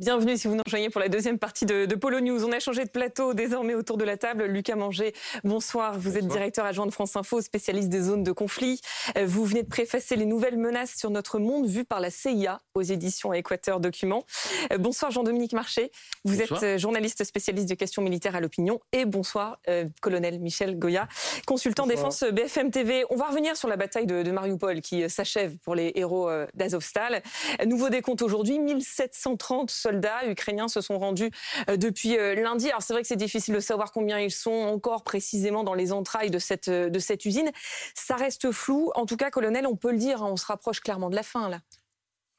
Bienvenue si vous nous rejoignez pour la deuxième partie de, Polo News. On a changé de plateau désormais autour de la table. Lucas Manger, bonsoir. Vous êtes directeur adjoint de France Info, spécialiste des zones de conflit. Euh, vous venez de préfacer les nouvelles menaces sur notre monde vues par la CIA aux éditions Équateur Documents. Euh, bonsoir Jean-Dominique Marché. Vous êtes euh, journaliste spécialiste de questions militaires à l'opinion. Et bonsoir colonel Michel Goya, consultant défense BFM TV. On va revenir sur la bataille de, de Mariupol qui s'achève pour les héros d'Azovstal. Nouveau décompte aujourd'hui, 1730 soldats ukrainiens se sont rendus euh, depuis euh, lundi. Alors c'est vrai que c'est difficile de savoir combien ils sont encore précisément dans les entrailles de cette, euh, de cette usine. Ça reste flou. En tout cas, colonel, on peut le dire, hein, on se rapproche clairement de la fin là.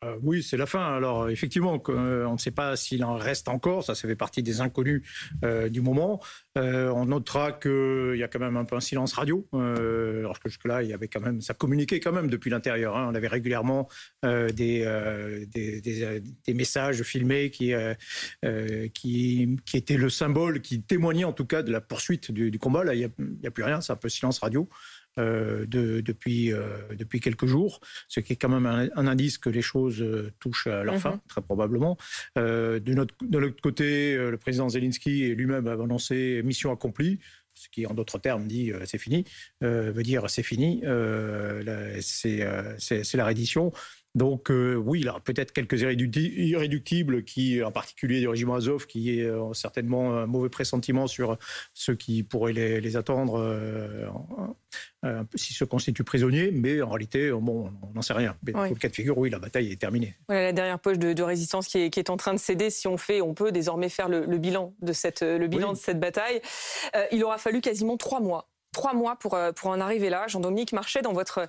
Euh, oui, c'est la fin. Alors effectivement, euh, on ne sait pas s'il en reste encore. Ça, ça fait partie des inconnus euh, du moment. on notera qu'il y a quand même un peu un silence radio, alors que jusque-là, il y avait quand même, ça communiquait quand même depuis l'intérieur. Hein. On avait régulièrement des, messages filmés qui, qui, qui étaient le symbole, qui témoignaient en tout cas de la poursuite du, combat. Là, il n'y a, a, plus rien. C'est un peu silence radio. Euh, de, depuis, euh, depuis quelques jours, ce qui est quand même un, indice que les choses euh, touchent à leur fin, mhm. très probablement. de, notre, de l'autre côté, le président Zelensky lui-même a annoncé mission accomplie ce qui en d'autres termes dit c'est fini, veut dire c'est fini, c'est la reddition. Donc oui, il peut-être quelques irréductibles qui, en particulier du régiment Azov, qui ont certainement un mauvais pressentiment sur ceux qui pourraient les, les attendre euh, s'il se constitue prisonnier, mais en réalité, bon, on n'en sait rien. Mais Dans le cas de figure, oui, la bataille est terminée. Voilà la dernière poche de, résistance qui est, en train de céder. Si on fait, on peut désormais faire le, bilan de cette, le bilan de cette bataille. Euh, il aura fallu quasiment trois mois trois mois pour, euh, pour en arriver là. Jean-Dominique Marchais, dans, votre,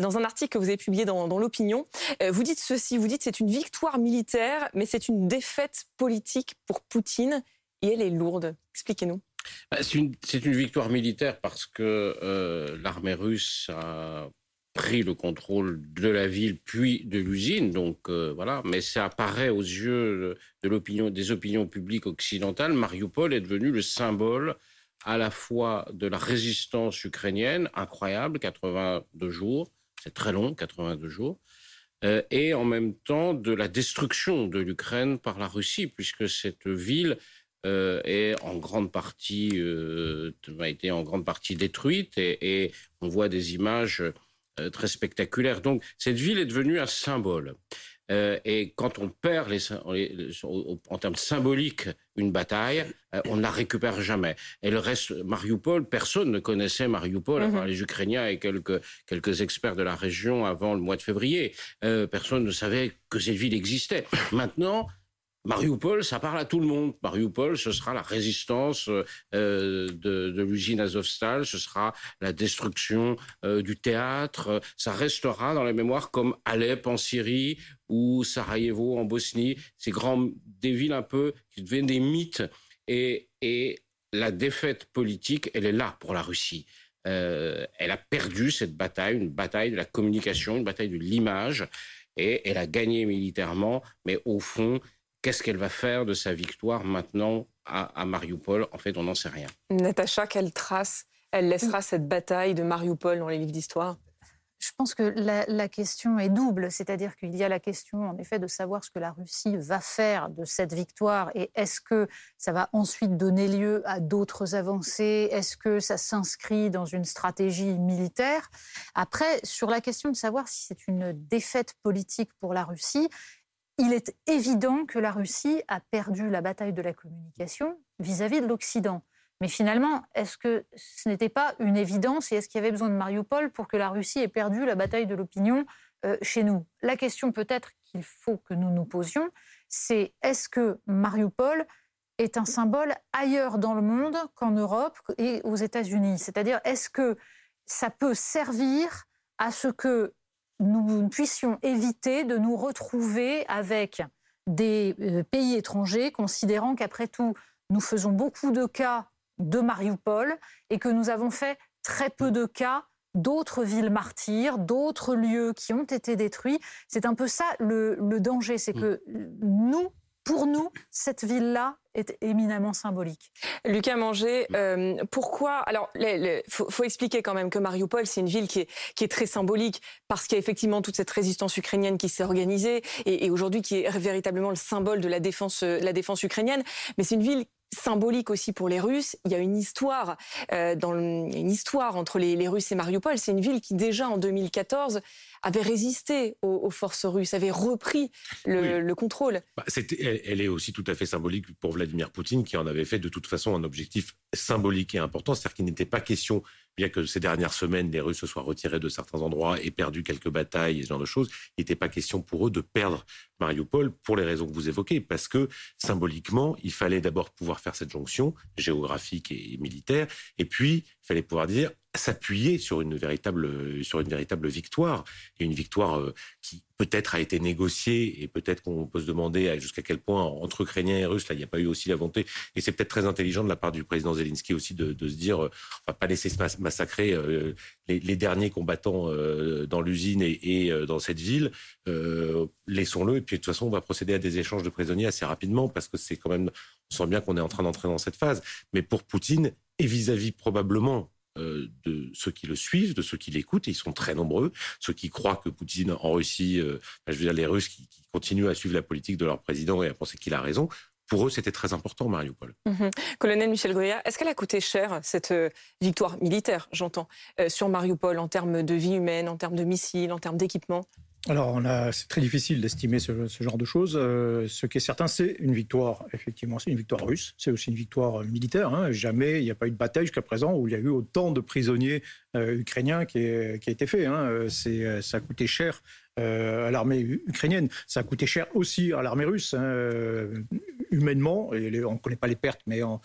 dans un article que vous avez publié dans, l'Opinion, vous dites ceci, vous dites c'est une victoire militaire, mais c'est une défaite politique pour Poutine, et elle est lourde. Expliquez-nous. Bah, c'est une, victoire militaire parce que euh, l'armée russe a pris le contrôle de la ville puis de l'usine, donc euh, voilà. Mais ça apparaît aux yeux des opinions publiques occidentales. Mariupol est devenu le symbole à la fois de la résistance ukrainienne, incroyable, 82 jours, c'est très long, 82 jours, euh, et en même temps de la destruction de l'Ukraine par la Russie, puisque cette ville euh, est en grande partie euh, a été en grande partie détruite et, on voit des images très spectaculaires. Donc cette ville est devenue un symbole. Euh, et quand on perd les, en termes symboliques une bataille, euh, on ne la récupère jamais. Et le reste, Mariupol, personne ne connaissait Mariupol, mm les Ukrainiens et quelques, quelques experts de la région avant le mois de février. Euh, personne ne savait que cette ville existait. Maintenant, Mariupol, ça parle à tout le monde. Mariupol, ce sera la résistance euh, de, de l'usine Azovstal, ce sera la destruction euh, du théâtre. Ça restera dans la mémoire comme Alep en Syrie ou Sarajevo en Bosnie. Ces grands des villes un peu qui deviennent des mythes. Et, et la défaite politique, elle est là pour la Russie. Euh, elle a perdu cette bataille, une bataille de la communication, une bataille de l'image, et elle a gagné militairement, mais au fond, Qu'est-ce qu'elle va faire de sa victoire maintenant à, Mariupol? En fait, on n'en sait rien. Natacha, quelle trace elle laissera cette bataille de Mariupol dans les livres d'histoire? Je pense que la, question est double, c'est-à-dire qu'il y a la question en effet de savoir ce que la Russie va faire de cette victoire et est-ce que ça va ensuite donner lieu à d'autres avancées, est-ce que ça s'inscrit dans une stratégie militaire? Après, sur la question de savoir si c'est une défaite politique pour la Russie, il est évident que la Russie a perdu la bataille de la communication vis-à-vis de l'Occident. Mais finalement, est-ce que ce n'était pas une évidence et est-ce qu'il y avait besoin de Mariupol pour que la Russie ait perdu la bataille de l'opinion euh, chez nous? La question peut-être qu'il faut que nous nous posions, c'est est-ce que Mariupol est un symbole ailleurs dans le monde qu'en Europe et aux États-Unis? C'est-à-dire, est-ce que ça peut servir à ce que nous puissions éviter de nous retrouver avec des euh, pays étrangers, considérant qu'après tout, nous faisons beaucoup de cas de Mariupol et que nous avons fait très peu de cas d'autres villes martyrs, d'autres lieux qui ont été détruits. C'est un peu ça le, danger, c'est que nous pour nous, cette ville-là est éminemment symbolique. Lucas Manger, euh, pourquoi Alors, il faut, expliquer quand même que Mariupol, c'est une ville qui est, très symbolique parce qu'il y a effectivement toute cette résistance ukrainienne qui s'est organisée et, aujourd'hui qui est véritablement le symbole de la défense, la défense ukrainienne. Mais c'est une ville symbolique aussi pour les Russes. Il y a une histoire, euh, entre les, les Russes et Mariupol. C'est une ville qui déjà en 2014 avait résisté aux, forces russes, avait repris le, contrôle. Bah, elle, elle, est aussi tout à fait symbolique pour Vladimir Poutine, qui en avait fait de toute façon un objectif symbolique et important, c'est-à-dire qu'il n'était pas question bien que ces dernières semaines, les Russes se soient retirés de certains endroits et perdu quelques batailles et ce genre de choses, il n'était pas question pour eux de perdre Mariupol pour les raisons que vous évoquez, parce que symboliquement, il fallait d'abord pouvoir faire cette jonction géographique et militaire, et puis il fallait pouvoir dire s'appuyer sur une véritable sur une véritable victoire. Et une victoire euh, qui peut-être a été négociée et peut-être qu'on peut se demander jusqu'à quel point entre Ukrainiens et Russes là il n'y a pas eu aussi la volonté. Et c'est peut-être très intelligent de la part du président Zelensky aussi de, se dire euh, on va pas laisser se massacrer euh, les, derniers combattants dans l'usine et, dans cette ville. Laissons-le et puis de toute façon on va procéder à des échanges de prisonniers assez rapidement parce que c'est quand même on sent bien qu'on est en train d'entrer dans cette phase. Mais pour Poutine et vis-à-vis probablement euh, de ceux qui le suivent, de ceux qui l'écoutent, et ils sont très nombreux, ceux qui croient que Poutine en Russie, euh, je veux dire les Russes qui, continuent à suivre la politique de leur président et à penser qu'il a raison, pour eux, c'était très important, Mariupol. Mhm. Colonel Michel Goya, est-ce qu'elle a coûté cher, cette euh, victoire militaire, j'entends, sur Mariupol, en termes de vie humaine, en termes de missiles, en termes d'équipement? Alors, c'est très difficile d'estimer ce, genre de choses. Euh, ce qui est certain, c'est une victoire. Effectivement, c'est une victoire russe. C'est aussi une victoire militaire. Hein. Jamais il n'y a pas eu de bataille jusqu'à présent où il y a eu autant de prisonniers euh, ukrainiens qui, a été fait. Hein. C'est, ça a coûté cher euh, à l'armée ukrainienne. Ça a coûté cher aussi à l'armée russe, hein, humainement. On ne connaît pas les pertes, mais en,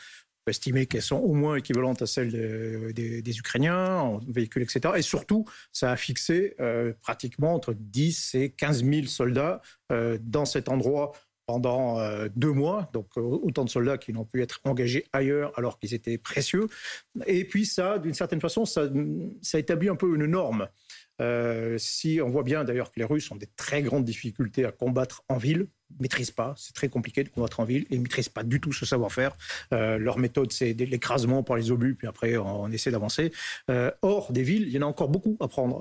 peut estimer qu'elles sont au moins équivalentes à celles des, Ukrainiens en véhicules, etc. Et surtout, ça a fixé euh, pratiquement entre 10 et 15 000 soldats euh, dans cet endroit pendant euh, deux mois, donc autant de soldats qui n'ont pu être engagés ailleurs alors qu'ils étaient précieux. Et puis ça, d'une certaine façon, ça, ça établit un peu une norme. Euh, si on voit bien d'ailleurs que les Russes ont des très grandes difficultés à combattre en ville, ne maîtrisent pas, c'est très compliqué de combattre en ville, ils ne maîtrisent pas du tout ce savoir-faire. Euh, leur méthode, c'est l'écrasement par les obus, puis après on essaie d'avancer. Euh, hors des villes, il y en a encore beaucoup à prendre.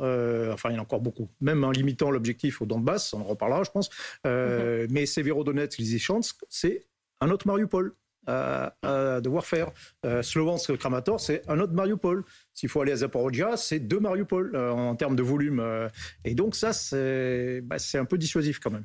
enfin, il y en a encore beaucoup, même en limitant l'objectif au Donbass, on en reparlera, je pense. Mm-hmm. Mais Severodonetsk, Lysychansk, c'est un autre Mariupol à, devoir faire. Euh, Slovensk Kramator, c'est un autre Mariupol. S'il faut aller à Zaporozhia, c'est deux Mariupol euh, en termes de volume. Euh. et donc ça, bah, c'est un peu dissuasif quand même.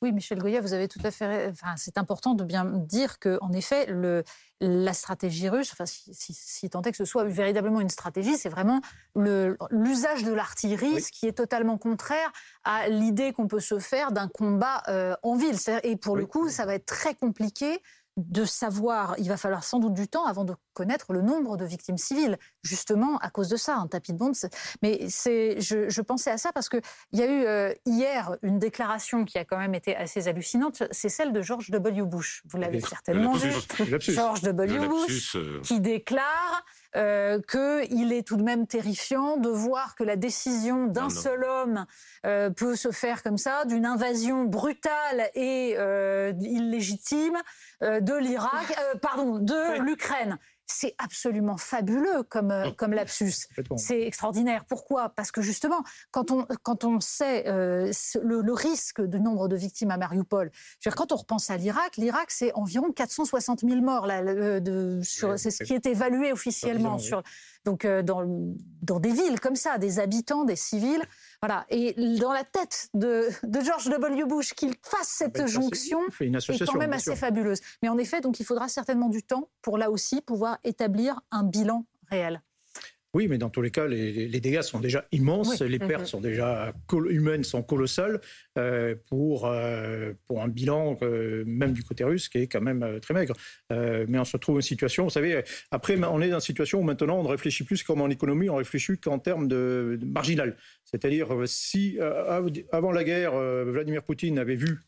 Oui, Michel Goya, vous avez tout à fait. Enfin, c'est important de bien dire que, en effet, le, la stratégie russe, enfin, si, tant est que ce soit véritablement une stratégie, c'est vraiment l'usage de l'artillerie, ce qui est totalement contraire à l'idée qu'on peut se faire d'un combat en ville. Et pour le coup, ça va être très compliqué de savoir, il va falloir sans doute du temps avant de connaître le nombre de victimes civiles, justement à cause de ça, un tapis de bombes. Mais c'est, je, pensais à ça parce qu'il y a eu euh, hier une déclaration qui a quand même été assez hallucinante, c'est celle de George W. Bush. Vous l'avez certainement vu. George W. Bush euh. qui déclare euh, qu'il est tout de même terrifiant de voir que la décision d'un seul homme euh, peut se faire comme ça, d'une invasion brutale et euh, illégitime de l'Irak, pardon, de l'Ukraine. C'est absolument fabuleux comme, euh, comme lapsus. C'est extraordinaire. Pourquoi? Parce que justement, quand on, quand on sait euh, le, risque du nombre de victimes à Mariupol, quand on repense à l'Irak, l'Irak, c'est environ 460 000 morts. Là, c'est ce qui est évalué officiellement. Sur, donc, euh, dans, dans des villes comme ça, des habitants, des civils. Voilà. Et dans la tête de, de George W. Bush, qu'il fasse cette ah ben, jonction est quand même assez fabuleuse. Mais en effet, donc il faudra certainement du temps pour là aussi pouvoir établir un bilan réel. Oui, mais dans tous les cas, les, dégâts sont déjà immenses, les pertes mhm. sont déjà humaines sont colossales euh, pour, euh, pour un bilan, euh, même du côté russe, qui est quand même très maigre. mais on se trouve une situation, vous savez, après, on est dans une situation où maintenant on ne réfléchit plus comme en économie, on réfléchit qu'en termes de, de marginal. C'est-à-dire, si avant la guerre, Vladimir Poutine avait vu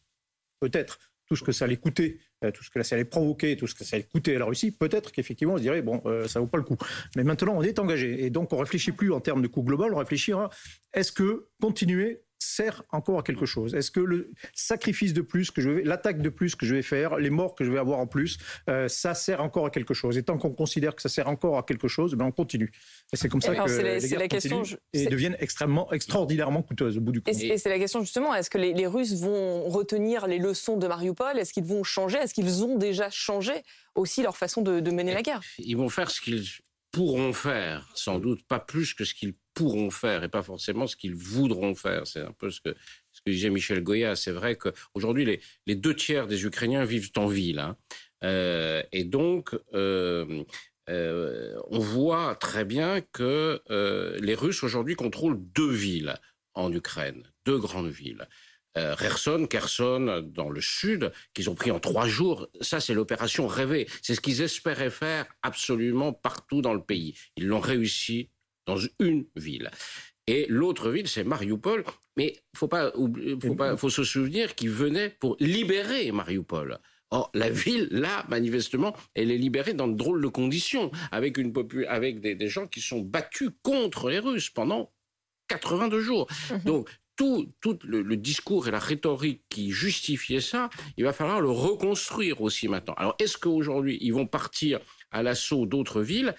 peut-être tout ce que ça allait coûter, tout ce que ça allait provoquer, tout ce que ça allait coûter à la Russie, peut-être qu'effectivement on se dirait bon, euh, ça vaut pas le coup. Mais maintenant on est engagé et donc on réfléchit plus en termes de coût global, on réfléchira est-ce que continuer sert encore à quelque chose. Est-ce que le sacrifice de plus que je vais, l'attaque de plus que je vais faire, les morts que je vais avoir en plus, euh, ça sert encore à quelque chose? Et tant qu'on considère que ça sert encore à quelque chose, ben on continue. Et c'est comme ça que les guerres la question, et deviennent extrêmement, extraordinairement coûteuses au bout du compte. Et c'est la question justement, est-ce que les, les, Russes vont retenir les leçons de Mariupol? Est-ce qu'ils vont changer? Est-ce qu'ils ont déjà changé aussi leur façon de, de mener la guerre? Ils vont faire ce qu'ils pourront faire, sans doute pas plus que ce qu'ils pourront faire et pas forcément ce qu'ils voudront faire. C'est un peu ce que, disait Michel Goya. C'est vrai qu'aujourd'hui, les, les deux tiers des Ukrainiens vivent en ville. Hein. Euh, et donc, euh, euh, on voit très bien que les Russes aujourd'hui contrôlent deux villes en Ukraine, deux grandes villes. Euh, Kherson, Kherson dans le sud, qu'ils ont pris en trois jours. Ça, c'est l'opération rêvée. C'est ce qu'ils espéraient faire absolument partout dans le pays. Ils l'ont réussi dans une ville. Et l'autre ville, c'est Mariupol. Mais faut pas, faut pas, faut se souvenir qu'ils venaient pour libérer Mariupol. Or, la ville, là, manifestement, elle est libérée dans de drôles de conditions, avec, une avec des, des gens qui sont battus contre les Russes pendant 82 jours. Mmh. Donc, tout, le, discours et la rhétorique qui justifiaient ça, il va falloir le reconstruire aussi maintenant. Alors, est-ce qu'aujourd'hui, ils vont partir à l'assaut d'autres villes?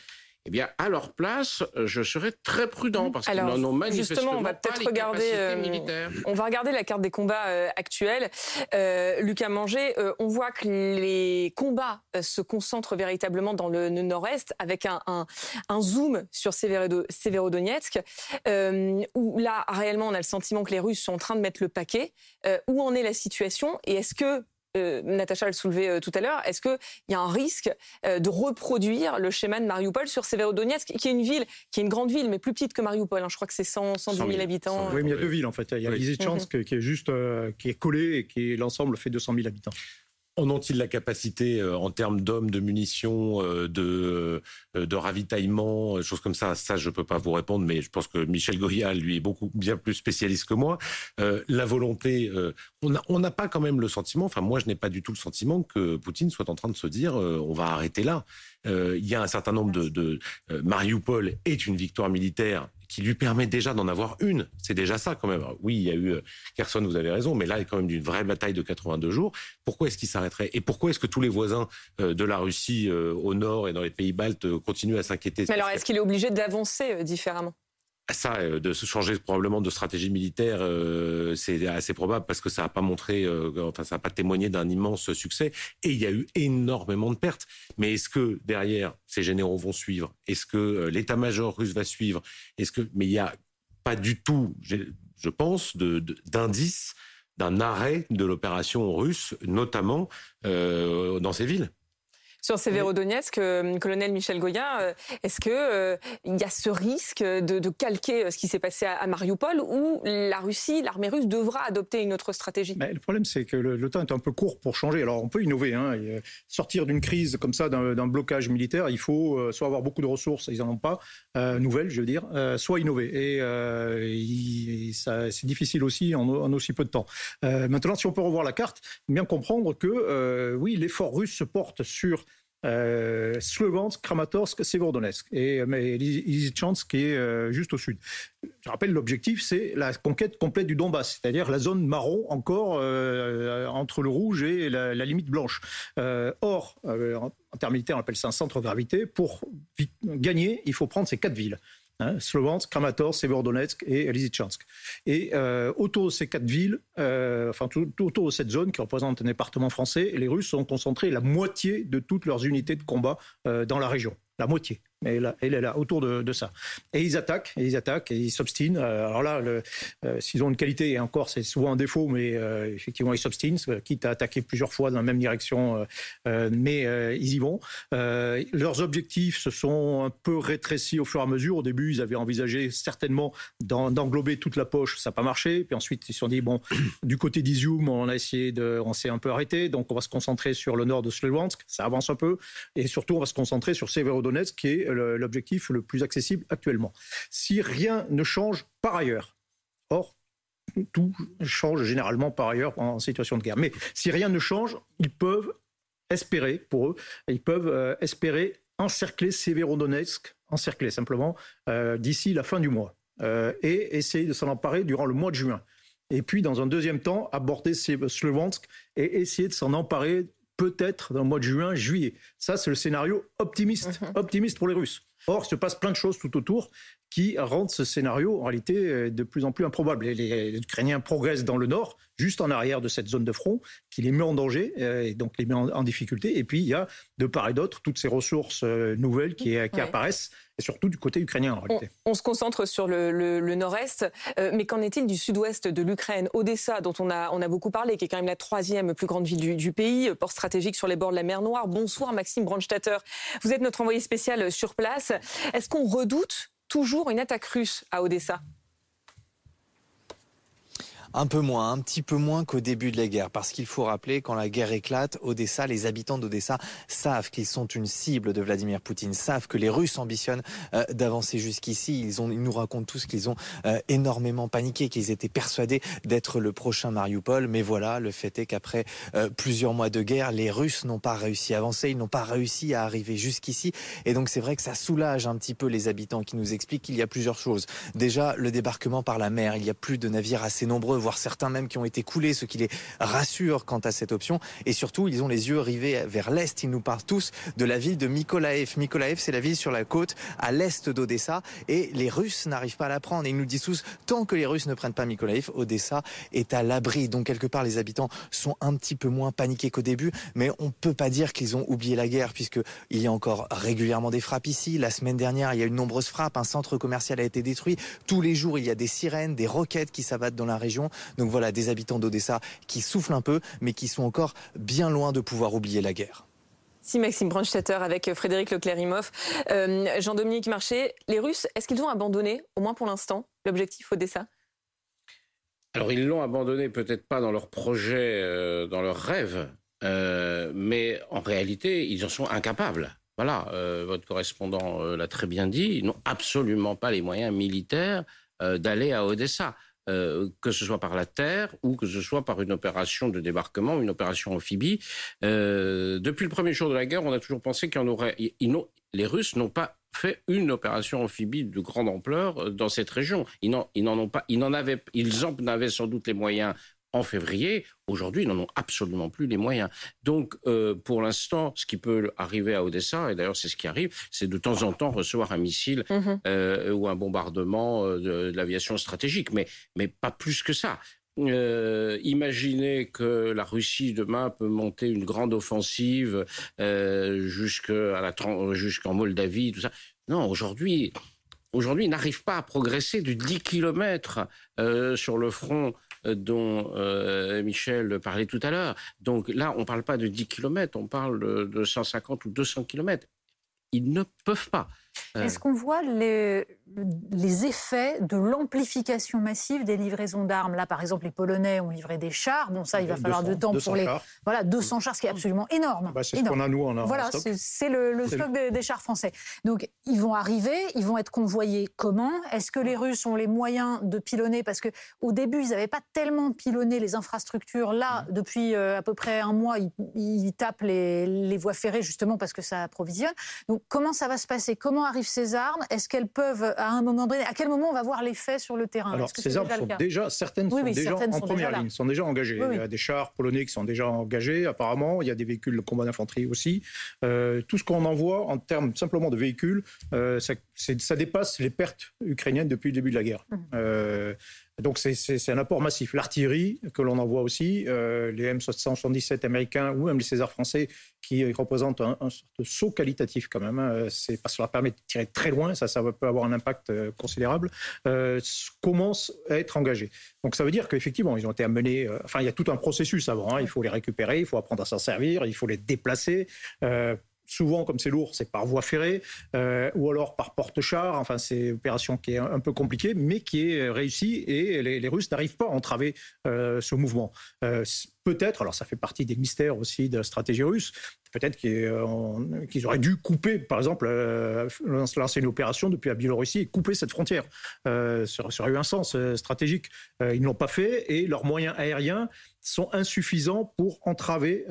Eh bien, à leur place, euh, je serais très prudent parce qu'ils n'en ont manifestement justement, on va peut-être regarder. Euh, on va regarder la carte des combats euh, actuels. Euh, Lucas Manger, on voit que les combats se concentrent véritablement dans le, le nord-est avec un, un, un, zoom sur Severodonetsk, où là réellement on a le sentiment que les Russes sont en train de mettre le paquet. où en est la situation et est-ce que euh, Natacha le soulevait euh, tout à l'heure, est-ce qu'il y a un risque euh, de reproduire le schéma de Mariupol sur Severodonetsk, qui est une ville, qui est une grande ville, mais plus petite que Mariupol hein. Je crois que c'est 100, 110 000, 000 habitants. Oui, mais il y a deux villes en fait. Il y a oui. Lysychansk mm -hmm. qui est juste, euh, qui est collé et qui l'ensemble fait 200 000 habitants. En ont-ils la capacité euh, en termes d'hommes, de munitions, euh, de, euh, de ravitaillement, choses comme ça? Ça, je ne peux pas vous répondre, mais je pense que Michel Goya, lui, est beaucoup bien plus spécialiste que moi. La volonté, on n'a pas quand même le sentiment, enfin moi je n'ai pas du tout le sentiment que Poutine soit en train de se dire on va arrêter là. Il y a un certain nombre de Mariupol est une victoire militaire qui lui permet déjà d'en avoir une. C'est déjà ça quand même. Oui, il y a eu Kherson, vous avez raison, mais là, il y a quand même une vraie bataille de 82 jours. Pourquoi est-ce qu'il s'arrêterait? Et pourquoi est-ce que tous les voisins de la Russie au nord et dans les pays baltes continuent à s'inquiéter? Mais alors, est-ce qu'il est obligé d'avancer différemment? Ça, euh, de se changer probablement de stratégie militaire, euh, c'est assez probable parce que ça n'a pas montré, euh, enfin ça n'a pas témoigné d'un immense succès. Et il y a eu énormément de pertes. Mais est-ce que derrière ces généraux vont suivre? Est-ce que l'état-major russe va suivre? Est-ce que mais il n'y a pas du tout, je pense, d'indice d'un arrêt de l'opération russe, notamment dans ces villes. Sur Severodonetsk, oui. colonel Michel Goya, euh, est-ce qu'il euh, y a ce risque de, de calquer euh, ce qui s'est passé à, à, Mariupol ou la Russie, l'armée russe devra adopter une autre stratégie? Mais Le problème, c'est que le, le, temps est un peu court pour changer. Alors, on peut innover. Hein, et sortir d'une crise comme ça, d'un blocage militaire, il faut soit avoir beaucoup de ressources, ils n'en ont pas, euh, nouvelles, je veux dire, euh, soit innover. Et c'est difficile aussi en, en, aussi peu de temps. maintenant, si on peut revoir la carte, bien comprendre que, oui, l'effort russe se porte sur euh, Slogansk, Kramatorsk, Severodonetsk et mais Lysychansk qui est euh, juste au sud. Je rappelle l'objectif c'est la conquête complète du Donbass, c'est-à-dire la zone marron encore euh, entre le rouge et la, limite blanche. Euh, or, euh, en termes militaires, on appelle ça un centre de gravité. Pour gagner, il faut prendre ces quatre villes. Hein, Slovensk, Kramatorsk, Severodonetsk et Lysychansk. Et euh, autour de ces quatre villes, euh, enfin autour de cette zone qui représente un département français, les Russes ont concentré la moitié de toutes leurs unités de combat euh, dans la région. La moitié. Mais elle, elle est là, autour de, de, ça. Et ils attaquent, et ils attaquent, et ils s'obstinent. Euh, alors là, euh, s'ils ont une qualité, et encore, c'est souvent un défaut, mais euh, effectivement, ils s'obstinent, quitte à attaquer plusieurs fois dans la même direction, mais ils y vont. leurs objectifs se sont un peu rétrécis au fur et à mesure. Au début, ils avaient envisagé certainement d'englober toute la poche, ça n'a pas marché. Puis ensuite, ils se sont dit, bon, du côté d'Izium, on a essayé de, on s'est un peu arrêté, donc on va se concentrer sur le nord de Sloviansk, ça avance un peu, et surtout, on va se concentrer sur Severodonetsk, qui est l'objectif le plus accessible actuellement. Si rien ne change par ailleurs, or, tout change généralement par ailleurs en situation de guerre. Mais si rien ne change, ils peuvent espérer, pour eux, ils peuvent euh, espérer encercler Severodonetsk, encercler simplement, euh, d'ici la fin du mois, euh, et essayer de s'en emparer durant le mois de juin. et puis dans un deuxième temps aborder Slovensk et essayer de s'en emparer peut-être dans le mois de juin, juillet. Ça, c'est le scénario optimiste, mhm. optimiste pour les Russes. Or, il se passe plein de choses tout autour qui rendent ce scénario en réalité euh, de plus en plus improbable. les Ukrainiens progressent dans le nord, juste en arrière de cette zone de front, qui les met en danger euh, et donc les met en, difficulté. Et puis il y a de part et d'autre toutes ces ressources euh, nouvelles qui, apparaissent, et surtout du côté ukrainien en réalité. On, se concentre sur le, nord-est, euh, mais qu'en est-il du sud-ouest de l'Ukraine Odessa, dont on a, on a beaucoup parlé, qui est quand même la troisième plus grande ville du, pays, port stratégique sur les bords de la mer Noire. Bonsoir Maxime Brandstatter, vous êtes notre envoyé spécial sur place. Est-ce qu'on redoute toujours une attaque russe à Odessa un peu moins, un petit peu moins qu'au début de la guerre, parce qu'il faut rappeler, quand la guerre éclate, Odessa, les habitants d'Odessa savent qu'ils sont une cible de Vladimir Poutine, savent que les Russes ambitionnent euh, d'avancer jusqu'ici. Ils, ils nous racontent tous qu'ils ont euh, énormément paniqué, qu'ils étaient persuadés d'être le prochain Mariupol. Mais voilà, le fait est qu'après euh, plusieurs mois de guerre, les Russes n'ont pas réussi à avancer, ils n'ont pas réussi à arriver jusqu'ici. Et donc c'est vrai que ça soulage un petit peu les habitants qui nous expliquent qu'il y a plusieurs choses. Déjà, le débarquement par la mer, il y a plus de navires assez nombreux voire certains même qui ont été coulés, ce qui les rassure quant à cette option. Et surtout, ils ont les yeux rivés vers l'est. Ils nous parlent tous de la ville de Mykolaev. Mykolaev, c'est la ville sur la côte à l'est d'Odessa. Et les Russes n'arrivent pas à la prendre. Et ils nous disent tous, tant que les Russes ne prennent pas Mykolaev, Odessa est à l'abri. Donc quelque part, les habitants sont un petit peu moins paniqués qu'au début. Mais on peut pas dire qu'ils ont oublié la guerre, puisqu'il y a encore régulièrement des frappes ici. La semaine dernière, il y a eu de nombreuses frappes. Un centre commercial a été détruit. Tous les jours, il y a des sirènes, des roquettes qui s'abattent dans la région. Donc voilà, des habitants d'Odessa qui soufflent un peu, mais qui sont encore bien loin de pouvoir oublier la guerre. Si Maxime Brandstetter avec Frédéric Leclerimoff. Euh, Jean-Dominique Marché, les Russes, est-ce qu'ils ont abandonné, au moins pour l'instant, l'objectif Odessa? Alors ils l'ont abandonné peut-être pas dans leur projet, euh, dans leur rêve, euh, mais en réalité ils en sont incapables. Voilà, votre correspondant l'a très bien dit, ils n'ont absolument pas les moyens militaires d'aller à Odessa. Euh, que ce soit par la terre ou que ce soit par une opération de débarquement, une opération amphibie. Euh, depuis le premier jour de la guerre, on a toujours pensé qu'il y en aurait. les Russes n'ont pas fait une opération amphibie de grande ampleur euh, dans cette région. Ils n'en, pas, ils en avaient, ils en avaient sans doute les moyens en février. Aujourd'hui, ils n'en ont absolument plus les moyens. Donc, euh, pour l'instant, ce qui peut arriver à Odessa, et d'ailleurs c'est ce qui arrive, c'est de temps en temps recevoir un missile mhm. euh, ou un bombardement euh, de, l'aviation stratégique, mais, mais pas plus que ça. imaginez que la Russie demain peut monter une grande offensive jusqu'en Moldavie, tout ça. Non, aujourd'hui, aujourd'hui, ils n'arrivent pas à progresser de 10 kilomètres sur le front euh, dont euh, Michel parlait tout à l'heure. Donc là, on ne parle pas de 10 km, on parle de 150 ou 200 km. Ils ne peuvent pas. Est-ce qu'on voit les, les effets de l'amplification massive des livraisons d'armes? Là, par exemple, les Polonais ont livré des chars. Bon, ça, il va falloir du temps pour les. Voilà, 200 chars, ce qui est absolument énorme. Bah, c'est ce qu'on a, nous, en Voilà, c'est le, stock des, chars français. Donc, ils vont arriver, ils vont être convoyés comment? Est-ce que les Russes ont les moyens de pilonner? Parce qu'au début, ils n'avaient pas tellement pilonné les infrastructures. Là, mmh. depuis euh, à peu près un mois, ils, tapent les, les voies ferrées, justement, parce que ça approvisionne. Donc, comment ça va se passer? Comment arrivent ces armes? Est-ce qu'elles peuvent, à un moment donné, à quel moment on va voir l'effet sur le terrain? Alors, ces armes sont déjà, certaines sont déjà en première ligne, sont déjà engagées. il y a des chars polonais qui sont déjà engagés, apparemment. Il y a des véhicules de combat d'infanterie aussi. Euh, tout ce qu'on envoie en termes simplement de véhicules, euh, ça, ça, dépasse les pertes ukrainiennes depuis le début de la guerre. Mmh. Euh, donc c'est un apport massif. L'artillerie que l'on envoie aussi, euh, les M777 américains ou même les Césars français qui représentent un, saut qualitatif quand même. Hein. Parce que leur permet de tirer très loin, ça, peut avoir un impact euh, considérable. Euh, commencent à être engagés. Donc ça veut dire qu'effectivement ils ont été amenés. Euh, enfin il y a tout un processus avant. Hein. Il faut les récupérer, il faut apprendre à s'en servir, il faut les déplacer. Souvent, comme c'est lourd, c'est par voie ferrée euh, ou alors par porte-char. Enfin, c'est une opération qui est un peu compliquée, mais qui est réussie et les, Russes n'arrivent pas à entraver euh, ce mouvement. Euh, peut-être, alors ça fait partie des mystères aussi de la stratégie russe, peut-être qu'ils auraient dû couper, par exemple, lancer une opération depuis la Biélorussie et couper cette frontière. Ça, aurait eu un sens stratégique. Ils ne l'ont pas fait et leurs moyens aériens sont insuffisants pour entraver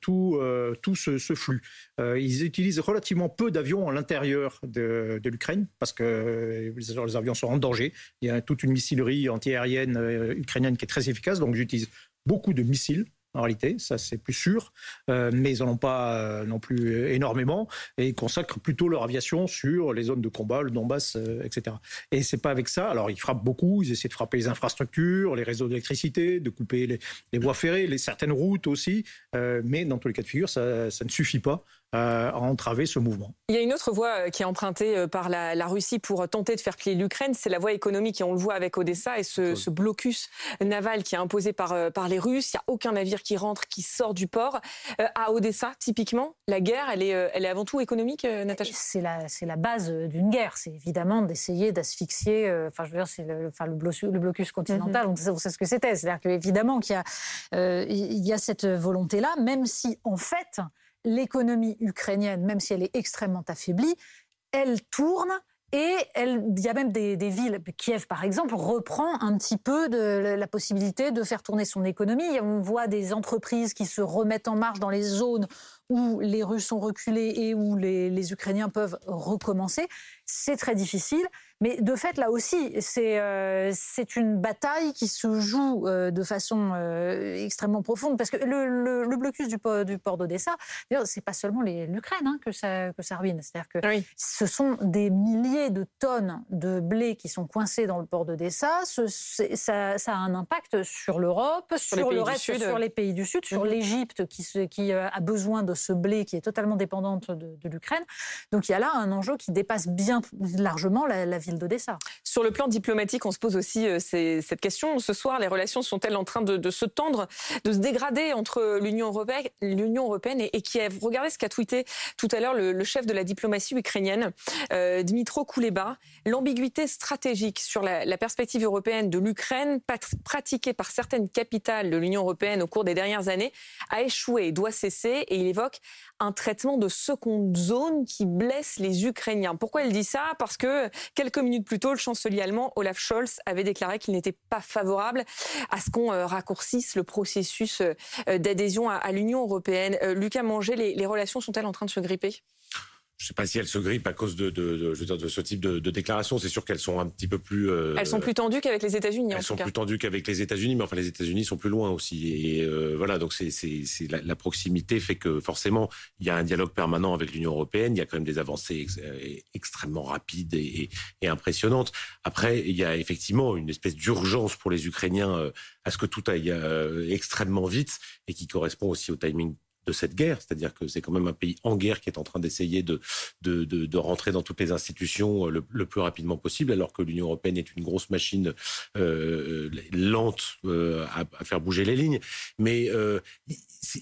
tout, tout ce, flux. ils utilisent relativement peu d'avions à l'intérieur de, de l'Ukraine parce que les avions sont en danger. Il y a toute une missilerie antiaérienne ukrainienne qui est très efficace, donc j'utilise beaucoup de missiles en réalité, ça c'est plus sûr, euh, mais ils n'en ont pas euh, non plus énormément et ils consacrent plutôt leur aviation sur les zones de combat, le Donbass, euh, etc. Et c'est pas avec ça. Alors ils frappent beaucoup, ils essaient de frapper les infrastructures, les réseaux d'électricité, de couper les, voies ferrées, certaines routes aussi, mais dans tous les cas de figure, ça ne suffit pas à entraver ce mouvement. Il y a une autre voie qui est empruntée par la, la Russie pour tenter de faire plier l'Ukraine, c'est la voie économique et on le voit avec Odessa et ce, ce blocus naval qui est imposé par, par les Russes. Il n'y a aucun navire qui rentre, qui sort du port. Euh, à Odessa, typiquement, la guerre, elle est, euh, elle est avant tout économique, euh, Natacha? C'est la, c'est la base d'une guerre. C'est évidemment d'essayer d'asphyxier. Enfin, je veux dire, c'est le, enfin, le, blocus, le blocus continental. Mhm. On, sait, ce que c'était. C'est-à-dire qu'évidemment qu'il y a, il y a cette volonté-là, même si en fait l'économie ukrainienne, même si elle est extrêmement affaiblie, elle tourne et il y a même des, villes, Kiev par exemple, reprend un petit peu de la possibilité de faire tourner son économie. On voit des entreprises qui se remettent en marche dans les zones où les Russes sont reculés et où les, les Ukrainiens peuvent recommencer. C'est très difficile. Mais de fait, là aussi, c'est euh, une bataille qui se joue euh, de façon euh, extrêmement profonde. Parce que le, le, blocus du, port, du port d'Odessa, c'est pas seulement l'Ukraine hein, que, ça, que ça ruine. C'est-à-dire que ce sont des milliers de tonnes de blé qui sont coincés dans le port d'Odessa. Ça, ça, a un impact sur l'Europe, sur, le reste, sur les pays du Sud, sur mhm. l'Égypte qui, qui a besoin de ce blé qui est totalement dépendante de, de l'Ukraine. Donc il y a là un enjeu qui dépasse bien largement la, la ville d'Odessa. Sur le plan diplomatique, on se pose aussi euh, cette question. Ce soir, les relations sont-elles en train de, se tendre, de se dégrader entre l'Union européenne, et, Kiev? Regardez ce qu'a tweeté tout à l'heure le, chef de la diplomatie ukrainienne, euh, Dmitro Kuleba. L'ambiguïté stratégique sur la, la perspective européenne de l'Ukraine, pratiquée par certaines capitales de l'Union européenne au cours des dernières années, a échoué et doit cesser. Et il évoque un traitement de seconde zone qui blesse les Ukrainiens. Pourquoi il dit ça? Parce que quelques minutes plus tôt, le chancelier allemand Olaf Scholz avait déclaré qu'il n'était pas favorable à ce qu'on euh, raccourcisse le processus euh, d'adhésion à l'Union européenne. Euh, Lucas Manger, les relations sont-elles en train de se gripper? Je ne sais pas si elles se grippent à cause de, de, je veux dire, de ce type de, de déclaration. C'est sûr qu'elles sont un petit peu plus. Euh, elles sont plus tendues qu'avec les États-Unis. Elles sont plus tendues qu'avec les États-Unis, mais enfin les États-Unis sont plus loin aussi. Et euh, voilà, donc c'est la, la, proximité fait que forcément il y a un dialogue permanent avec l'Union européenne. Il y a quand même des avancées euh, extrêmement rapides et, et, impressionnantes. Après, il y a effectivement une espèce d'urgence pour les Ukrainiens à ce que tout aille extrêmement vite et qui correspond aussi au timing de cette guerre, c'est-à-dire que c'est quand même un pays en guerre qui est en train d'essayer de, de, de, rentrer dans toutes les institutions le, le plus rapidement possible, alors que l'Union européenne est une grosse machine euh, lente euh, à, faire bouger les lignes. Mais euh,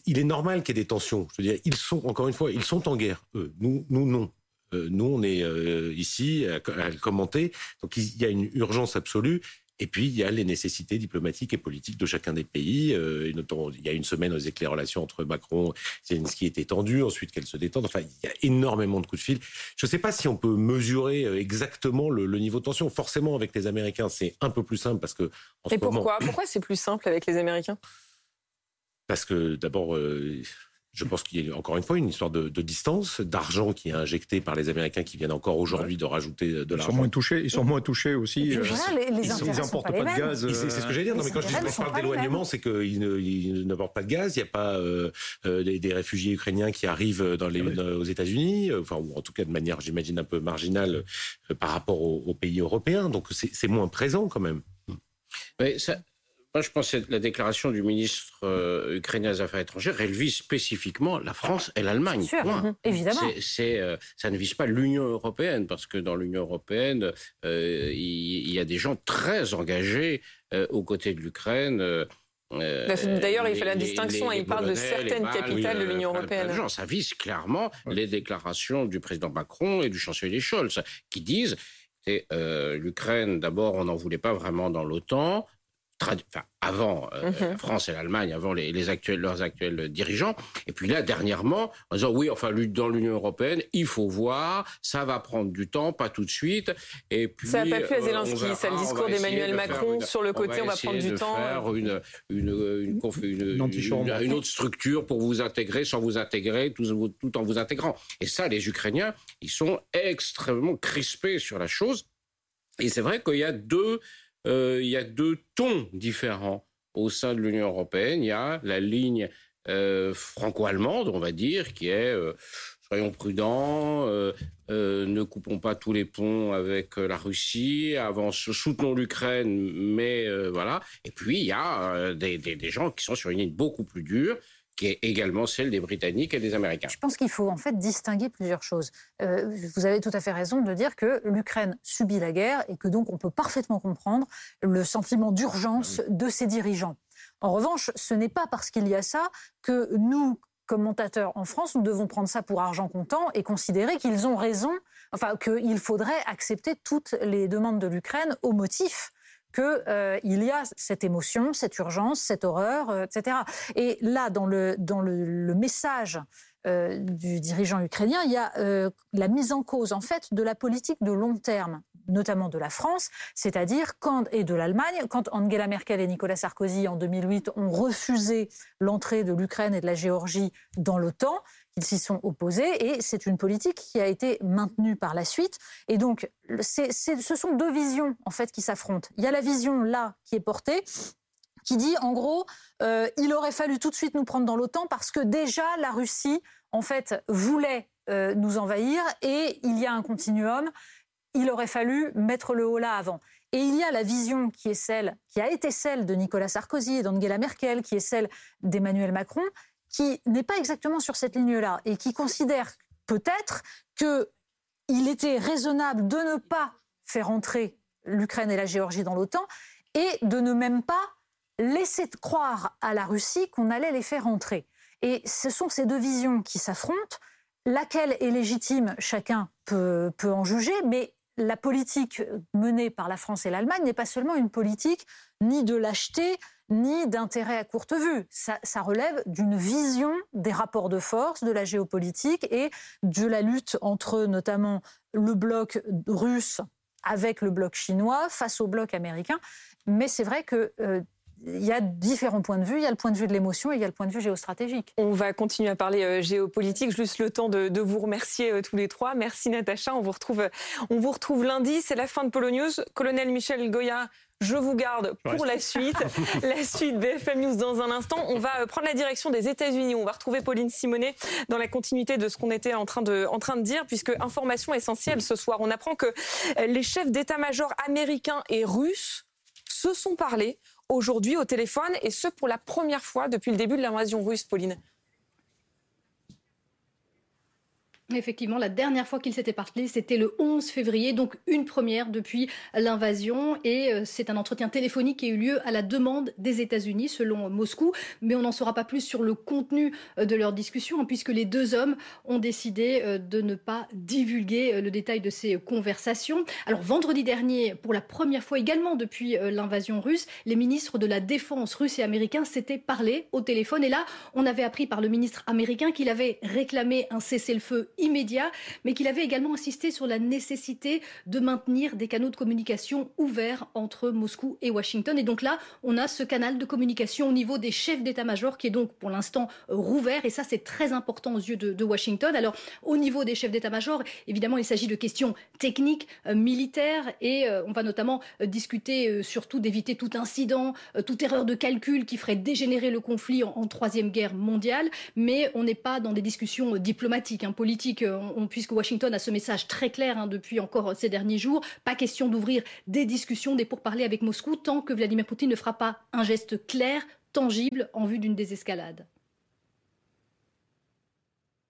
il est normal qu'il y ait des tensions. Je veux dire, ils sont encore une fois, ils sont en guerre. Eux. Nous, nous non. Euh, nous, on est euh, ici à, commenter. Donc, il y a une urgence absolue. Et puis, il y a les nécessités diplomatiques et politiques de chacun des pays. Euh, notamment, il y a une semaine, on disait que les relations entre Macron et Zelensky étaient tendues, ensuite qu'elles se détendent. Enfin, il y a énormément de coups de fil. Je ne sais pas si on peut mesurer euh, exactement le, le, niveau de tension. Forcément, avec les Américains, c'est un peu plus simple parce que... En et pourquoi moment, Pourquoi c'est plus simple avec les Américains? Parce que d'abord... Euh, je pense qu'il y a encore une fois une histoire de, de distance, d'argent qui est injecté par les Américains qui viennent encore aujourd'hui de rajouter de l'argent. Ils sont moins touchés, ils sont moins touchés aussi. Euh, voilà, les, les ils n'importent pas, pas de gaz. C'est ce que j'allais dire. Non, mais quand je, je parle d'éloignement, c'est qu'ils n'apportent pas de gaz. Il n'y a pas euh, euh, des, des, réfugiés ukrainiens qui arrivent dans les, dans, aux États-Unis, enfin ou en tout cas de manière, j'imagine, un peu marginale euh, par rapport aux, aux pays européens. Donc c'est moins présent quand même. Mais ça, moi, je pense que la déclaration du ministre euh, ukrainien des Affaires étrangères, elle vise spécifiquement la France et l'Allemagne. Sûr, mmh, évidemment. C'est, euh, ça ne vise pas l'Union européenne, parce que dans l'Union européenne, euh, il, y a des gens très engagés euh, aux côtés de l'Ukraine. Euh, D'ailleurs, il fait la distinction les, les, il parle de certaines balles, capitales oui, de l'Union européenne. Gens, ça vise clairement oui. les déclarations du président Macron et du chancelier Scholz, qui disent l'Ukraine, d'abord, on n'en voulait pas vraiment dans l'OTAN avant euh, mhm. la France et l'Allemagne, avant les, actuels, leurs actuels dirigeants. Et puis là, dernièrement, en disant oui, enfin, dans l'Union européenne, il faut voir, ça va prendre du temps, pas tout de suite. Et puis, ça n'a pas pu à Zelensky, c'est le discours d'Emmanuel Macron sur le côté, on va, prendre du temps. Faire une, une, une, une, autre structure pour vous intégrer sans vous intégrer, tout, tout en vous intégrant. Et ça, les Ukrainiens, ils sont extrêmement crispés sur la chose. Et c'est vrai qu'il y a deux euh, il y a deux tons différents au sein de l'Union européenne. Il y a la ligne euh, franco-allemande, on va dire, qui est euh, soyons prudents, ne coupons pas tous les ponts avec la Russie, avance, soutenons l'Ukraine, mais voilà. Et puis il y a des, gens qui sont sur une ligne beaucoup plus dure, qui est également celle des Britanniques et des Américains. Je pense qu'il faut en fait distinguer plusieurs choses. Euh, vous avez tout à fait raison de dire que l'Ukraine subit la guerre et que donc on peut parfaitement comprendre le sentiment d'urgence de ses dirigeants. En revanche, ce n'est pas parce qu'il y a ça que nous, commentateurs en France, nous devons prendre ça pour argent comptant et considérer qu'ils ont raison, enfin qu'il faudrait accepter toutes les demandes de l'Ukraine au motif qu'il euh, y a cette émotion, cette urgence, cette horreur, euh, etc. Et là, dans le, dans le, message euh, du dirigeant ukrainien, il y a la mise en cause, en fait, de la politique de long terme notamment de la France, c'est-à-dire quand et de l'Allemagne, quand Angela Merkel et Nicolas Sarkozy en 2008 ont refusé l'entrée de l'Ukraine et de la Géorgie dans l'OTAN, ils s'y sont opposés et c'est une politique qui a été maintenue par la suite. Et donc, ce sont deux visions en fait qui s'affrontent. Il y a la vision là qui est portée qui dit en gros, euh, il aurait fallu tout de suite nous prendre dans l'OTAN parce que déjà la Russie en fait voulait euh, nous envahir et il y a un continuum. Il aurait fallu mettre le haut là avant. Et il y a la vision qui est celle, qui a été celle de Nicolas Sarkozy et d'Angela Merkel, qui est celle d'Emmanuel Macron, qui n'est pas exactement sur cette ligne-là et qui considère peut-être qu'il était raisonnable de ne pas faire entrer l'Ukraine et la Géorgie dans l'OTAN et de ne même pas laisser croire à la Russie qu'on allait les faire entrer. Et ce sont ces deux visions qui s'affrontent. Laquelle est légitime, chacun peut, en juger, mais la politique menée par la France et l'Allemagne n'est pas seulement une politique ni de lâcheté, ni d'intérêt à courte vue. Ça, relève d'une vision des rapports de force, de la géopolitique et de la lutte entre notamment le bloc russe avec le bloc chinois face au bloc américain. Mais c'est vrai que euh, il y a différents points de vue. Il y a le point de vue de l'émotion et il y a le point de vue géostratégique. On va continuer à parler euh, géopolitique. Juste le temps de, vous remercier euh, tous les trois. Merci Natacha. On vous retrouve, on vous retrouve lundi. C'est la fin de Polo News. Colonel Michel Goya, je vous garde pour la suite. la suite BFM News dans un instant. On va euh, prendre la direction des États-Unis. On va retrouver Pauline Simonet dans la continuité de ce qu'on était en train de, en train de dire, puisque information essentielle ce soir. On apprend que les chefs d'état-major américains et russes se sont parlé aujourd'hui au téléphone, et ce pour la première fois depuis le début de l'invasion russe, Pauline. Effectivement, la dernière fois qu'il s'était parlé, c'était le 11 février, donc une première depuis l'invasion. Et euh, c'est un entretien téléphonique qui a eu lieu à la demande des États-Unis, selon Moscou. Mais on n'en saura pas plus sur le contenu euh, de leur discussion, hein, puisque les deux hommes ont décidé euh, de ne pas divulguer le détail de ces conversations. Alors, vendredi dernier, pour la première fois également depuis l'invasion russe, les ministres de la Défense russe et américains s'étaient parlé au téléphone. Et là, on avait appris par le ministre américain qu'il avait réclamé un cessez-le-feu immédiat, mais qu'il avait également insisté sur la nécessité de maintenir des canaux de communication ouverts entre Moscou et Washington. Et donc là, on a ce canal de communication au niveau des chefs d'état-major qui est donc pour l'instant euh, rouvert. Et ça, c'est très important aux yeux de, Washington. Alors, au niveau des chefs d'état-major, évidemment, il s'agit de questions techniques, euh, militaires, et euh, on va notamment discuter surtout d'éviter tout incident, toute erreur de calcul qui ferait dégénérer le conflit en, troisième guerre mondiale. Mais on n'est pas dans des discussions diplomatiques, hein, politiques puisque Washington a ce message très clair hein, depuis encore ces derniers jours, pas question d'ouvrir des discussions, des pourparlers avec Moscou tant que Vladimir Poutine ne fera pas un geste clair, tangible, en vue d'une désescalade.